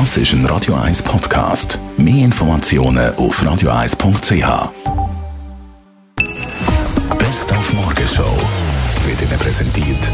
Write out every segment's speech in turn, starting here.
Das ist ein Radio 1 Podcast. Mehr Informationen auf radio1.ch. Best auf Morgenshow wird Ihnen präsentiert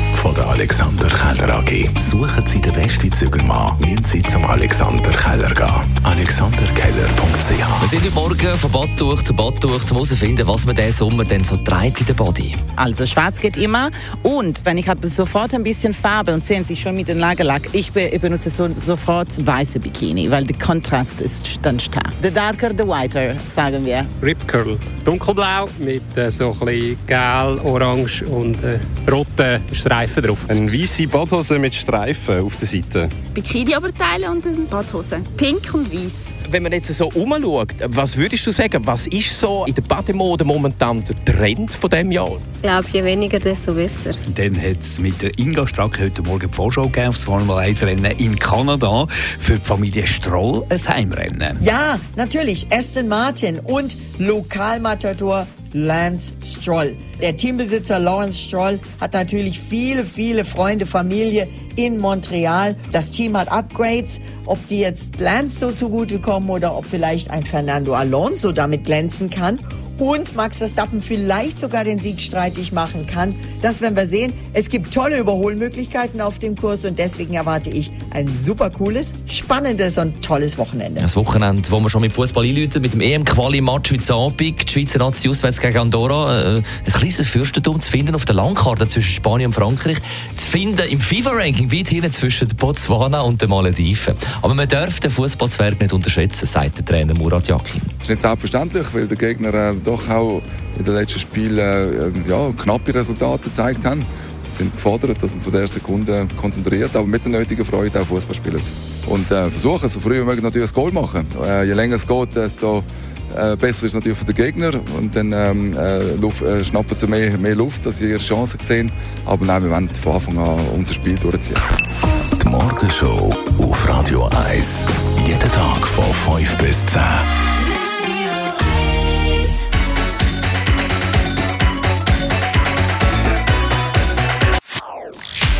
Alexander Keller AG. Suchen Sie den besten Zügelmann, müssen Sie zum Alexander Keller gehen. alexanderkeller.ch Wir sind heute Morgen von Badtuch zu Badtuch, um herauszufinden, was man diesen Sommer denn so trägt in der Body. Also schwarz geht immer und wenn ich habe sofort ein bisschen Farbe und sehen Sie schon mit dem Lagerlack, ich be benutze so, sofort weiße Bikini, weil der Kontrast ist dann stark. The darker, the whiter, sagen wir. Rip Curl. Dunkelblau mit äh, so ein bisschen gel, orange und äh, roten Streifen drauf. Eine weiße Badhose mit Streifen auf der Seite. Bikini-Oberteile und eine Badhose. Pink und weiß. Wenn man jetzt so umschaut, was würdest du sagen, was ist so in der Bademode momentan der Trend von diesem Jahr? Ich glaube, je weniger, desto besser. Dann hat es mit der Inga Stracke heute Morgen die Vorschau gegeben auf das Formel 1 Rennen in Kanada. Für die Familie Stroll ein Heimrennen. Ja, natürlich. Aston Martin und Lokalmatador Lance Stroll. Der Teambesitzer Lawrence Stroll hat natürlich viele, viele Freunde, Familie in Montreal. Das Team hat Upgrades. Ob die jetzt Lance so zugutekommen oder ob vielleicht ein Fernando Alonso damit glänzen kann und Max Verstappen vielleicht sogar den Sieg streitig machen kann. Das werden wir sehen. Es gibt tolle Überholmöglichkeiten auf dem Kurs und deswegen erwarte ich ein super cooles, spannendes und tolles Wochenende. Das Wochenende, wo wir schon mit Fußball einläuten, mit dem EM-Quali-Match heute Abend, die Schweizer Nazi auswärts gegen Andorra, äh, ein kleines Fürstentum zu finden auf der Landkarte zwischen Spanien und Frankreich, zu finden im FIFA-Ranking weit hinten zwischen Botswana und den Malediven. Aber man darf den Fußballzwerg nicht unterschätzen, sagt der Trainer Murat Yakin. Das ist nicht selbstverständlich, weil der Gegner äh, doch auch in den letzten Spielen äh, ja, knappe Resultate gezeigt haben. Sind gefordert, dass man von der Sekunde konzentriert, aber mit der nötigen Freude auch Fußball spielt. Und äh, versuchen, so früh wie möglich natürlich ein Goal machen. Äh, je länger es geht, desto äh, besser ist natürlich für den Gegner. Und dann ähm, äh, Luft, äh, schnappen sie mehr, mehr Luft, dass sie ihre Chancen sehen. Aber nein, wir wollen von Anfang an unser Spiel durchziehen. Die Morgenshow auf Radio 1. Jeden Tag von 5 bis 10.